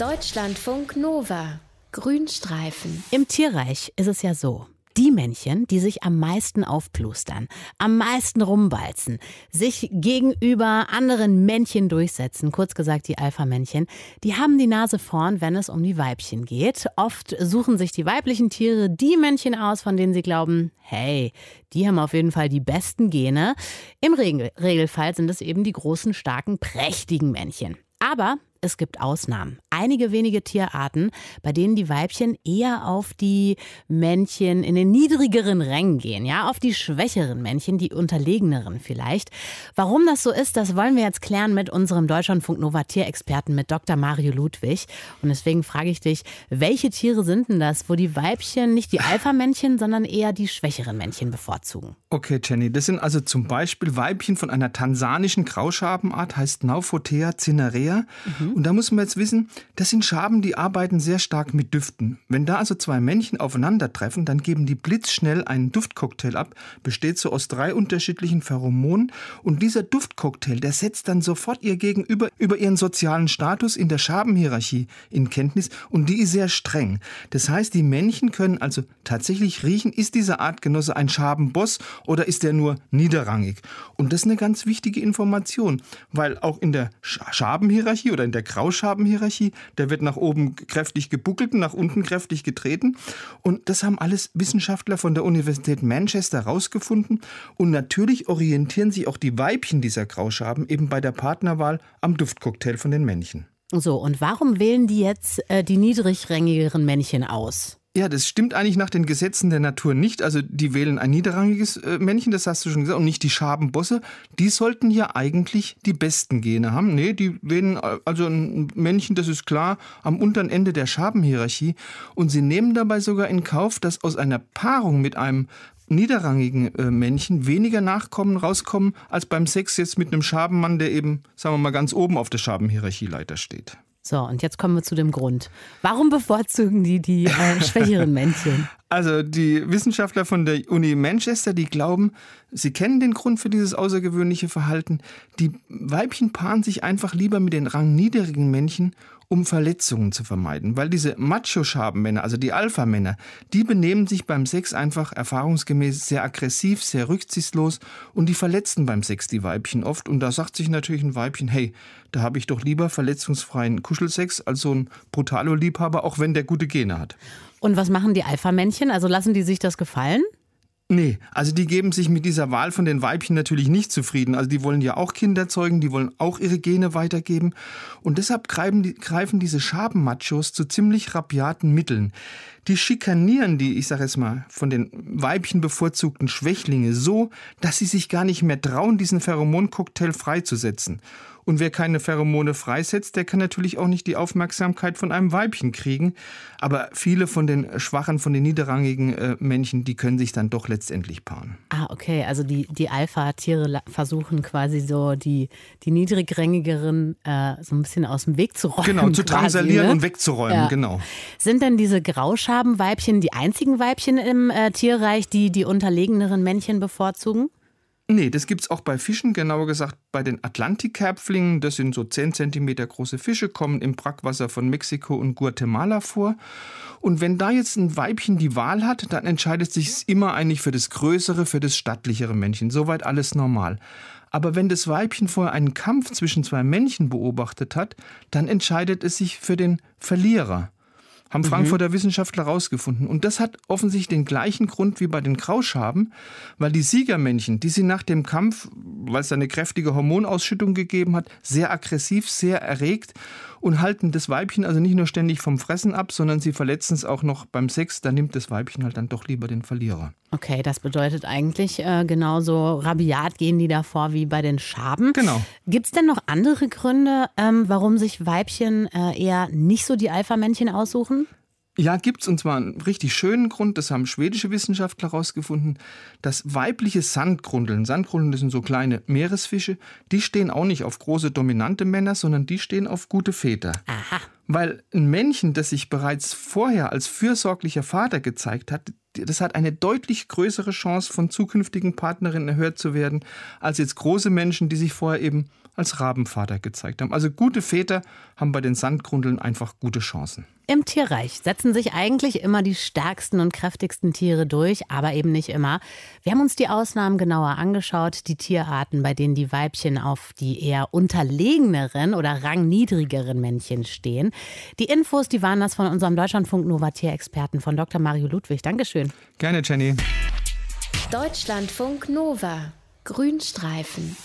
Deutschlandfunk Nova. Grünstreifen. Im Tierreich ist es ja so. Die Männchen, die sich am meisten aufplustern, am meisten rumbalzen, sich gegenüber anderen Männchen durchsetzen, kurz gesagt die Alpha-Männchen, die haben die Nase vorn, wenn es um die Weibchen geht. Oft suchen sich die weiblichen Tiere die Männchen aus, von denen sie glauben, hey, die haben auf jeden Fall die besten Gene. Im Regelfall sind es eben die großen, starken, prächtigen Männchen. Aber es gibt Ausnahmen. Einige wenige Tierarten, bei denen die Weibchen eher auf die Männchen in den niedrigeren Rängen gehen, ja, auf die schwächeren Männchen, die unterlegeneren vielleicht. Warum das so ist, das wollen wir jetzt klären mit unserem Deutschlandfunk Nova Tierexperten, mit Dr. Mario Ludwig. Und deswegen frage ich dich, welche Tiere sind denn das, wo die Weibchen nicht die Alpha-Männchen, sondern eher die schwächeren Männchen bevorzugen? Okay, Jenny, das sind also zum Beispiel Weibchen von einer tansanischen Grauschabenart, heißt Nauphotea cinerea. Mhm. Und da muss man jetzt wissen, das sind Schaben, die arbeiten sehr stark mit Düften. Wenn da also zwei Männchen aufeinandertreffen, dann geben die blitzschnell einen Duftcocktail ab, besteht so aus drei unterschiedlichen Pheromonen. Und dieser Duftcocktail, der setzt dann sofort ihr Gegenüber über ihren sozialen Status in der Schabenhierarchie in Kenntnis und die ist sehr streng. Das heißt, die Männchen können also tatsächlich riechen, ist dieser Artgenosse ein Schabenboss oder ist er nur niederrangig? Und das ist eine ganz wichtige Information, weil auch in der Schabenhierarchie oder in der der Grauschabenhierarchie. Der wird nach oben kräftig gebuckelt und nach unten kräftig getreten. Und das haben alles Wissenschaftler von der Universität Manchester herausgefunden. Und natürlich orientieren sich auch die Weibchen dieser Grauschaben eben bei der Partnerwahl am Duftcocktail von den Männchen. So, und warum wählen die jetzt äh, die niedrigrangigeren Männchen aus? Ja, das stimmt eigentlich nach den Gesetzen der Natur nicht. Also die wählen ein niederrangiges äh, Männchen, das hast du schon gesagt, und nicht die Schabenbosse. Die sollten ja eigentlich die besten Gene haben. Nee, die wählen äh, also ein Männchen, das ist klar, am unteren Ende der Schabenhierarchie. Und sie nehmen dabei sogar in Kauf, dass aus einer Paarung mit einem niederrangigen äh, Männchen weniger Nachkommen rauskommen, als beim Sex jetzt mit einem Schabenmann, der eben, sagen wir mal, ganz oben auf der Schabenhierarchieleiter steht. So, und jetzt kommen wir zu dem Grund. Warum bevorzugen die die äh, schwächeren Männchen? Also die Wissenschaftler von der Uni Manchester, die glauben, sie kennen den Grund für dieses außergewöhnliche Verhalten. Die Weibchen paaren sich einfach lieber mit den rangniedrigen Männchen, um Verletzungen zu vermeiden. Weil diese Macho-Schabenmänner, also die Alpha-Männer, die benehmen sich beim Sex einfach erfahrungsgemäß sehr aggressiv, sehr rücksichtslos und die verletzen beim Sex die Weibchen oft. Und da sagt sich natürlich ein Weibchen, hey, da habe ich doch lieber verletzungsfreien Kuschelsex als so ein Brutalo-Liebhaber, auch wenn der gute Gene hat. Und was machen die Alpha-Männchen? Also lassen die sich das gefallen? Nee, also die geben sich mit dieser Wahl von den Weibchen natürlich nicht zufrieden. Also die wollen ja auch Kinder zeugen, die wollen auch ihre Gene weitergeben. Und deshalb greifen, die, greifen diese Schabenmachos zu ziemlich rabiaten Mitteln. Die schikanieren die, ich sage jetzt mal, von den Weibchen bevorzugten Schwächlinge so, dass sie sich gar nicht mehr trauen, diesen Pheromoncocktail freizusetzen. Und wer keine Pheromone freisetzt, der kann natürlich auch nicht die Aufmerksamkeit von einem Weibchen kriegen. Aber viele von den schwachen, von den niederrangigen äh, Männchen, die können sich dann doch letztendlich paaren. Ah, okay. Also die, die Alpha-Tiere versuchen quasi so die, die niedrigrangigeren äh, so ein bisschen aus dem Weg zu räumen. Genau, zu drangsalieren ne? und wegzuräumen, ja. genau. Sind denn diese Grauschabenweibchen die einzigen Weibchen im äh, Tierreich, die die unterlegeneren Männchen bevorzugen? Nee, das gibt es auch bei Fischen, genauer gesagt bei den Atlantikkerpflingen. Das sind so 10 cm große Fische, kommen im Brackwasser von Mexiko und Guatemala vor. Und wenn da jetzt ein Weibchen die Wahl hat, dann entscheidet sich immer eigentlich für das größere, für das stattlichere Männchen. Soweit alles normal. Aber wenn das Weibchen vorher einen Kampf zwischen zwei Männchen beobachtet hat, dann entscheidet es sich für den Verlierer haben mhm. Frankfurter Wissenschaftler herausgefunden. Und das hat offensichtlich den gleichen Grund wie bei den Grauschaben, weil die Siegermännchen, die sind nach dem Kampf, weil es eine kräftige Hormonausschüttung gegeben hat, sehr aggressiv, sehr erregt und halten das Weibchen also nicht nur ständig vom Fressen ab, sondern sie verletzen es auch noch beim Sex. Da nimmt das Weibchen halt dann doch lieber den Verlierer. Okay, das bedeutet eigentlich äh, genauso rabiat gehen die davor wie bei den Schaben. Genau. Gibt es denn noch andere Gründe, ähm, warum sich Weibchen äh, eher nicht so die Alpha-Männchen aussuchen? Ja, gibt es und zwar einen richtig schönen Grund, das haben schwedische Wissenschaftler herausgefunden, dass weibliche Sandgrundeln, Sandgrundeln das sind so kleine Meeresfische, die stehen auch nicht auf große dominante Männer, sondern die stehen auf gute Väter. Aha. Weil ein Männchen, das sich bereits vorher als fürsorglicher Vater gezeigt hat, das hat eine deutlich größere Chance, von zukünftigen Partnerinnen erhört zu werden, als jetzt große Menschen, die sich vorher eben als Rabenvater gezeigt haben. Also gute Väter haben bei den Sandgrundeln einfach gute Chancen. Im Tierreich setzen sich eigentlich immer die stärksten und kräftigsten Tiere durch, aber eben nicht immer. Wir haben uns die Ausnahmen genauer angeschaut, die Tierarten, bei denen die Weibchen auf die eher unterlegeneren oder rangniedrigeren Männchen stehen. Die Infos, die waren das von unserem Deutschlandfunk Nova Tierexperten von Dr. Mario Ludwig. Gerne, Jenny. Deutschlandfunk Nova. Grünstreifen.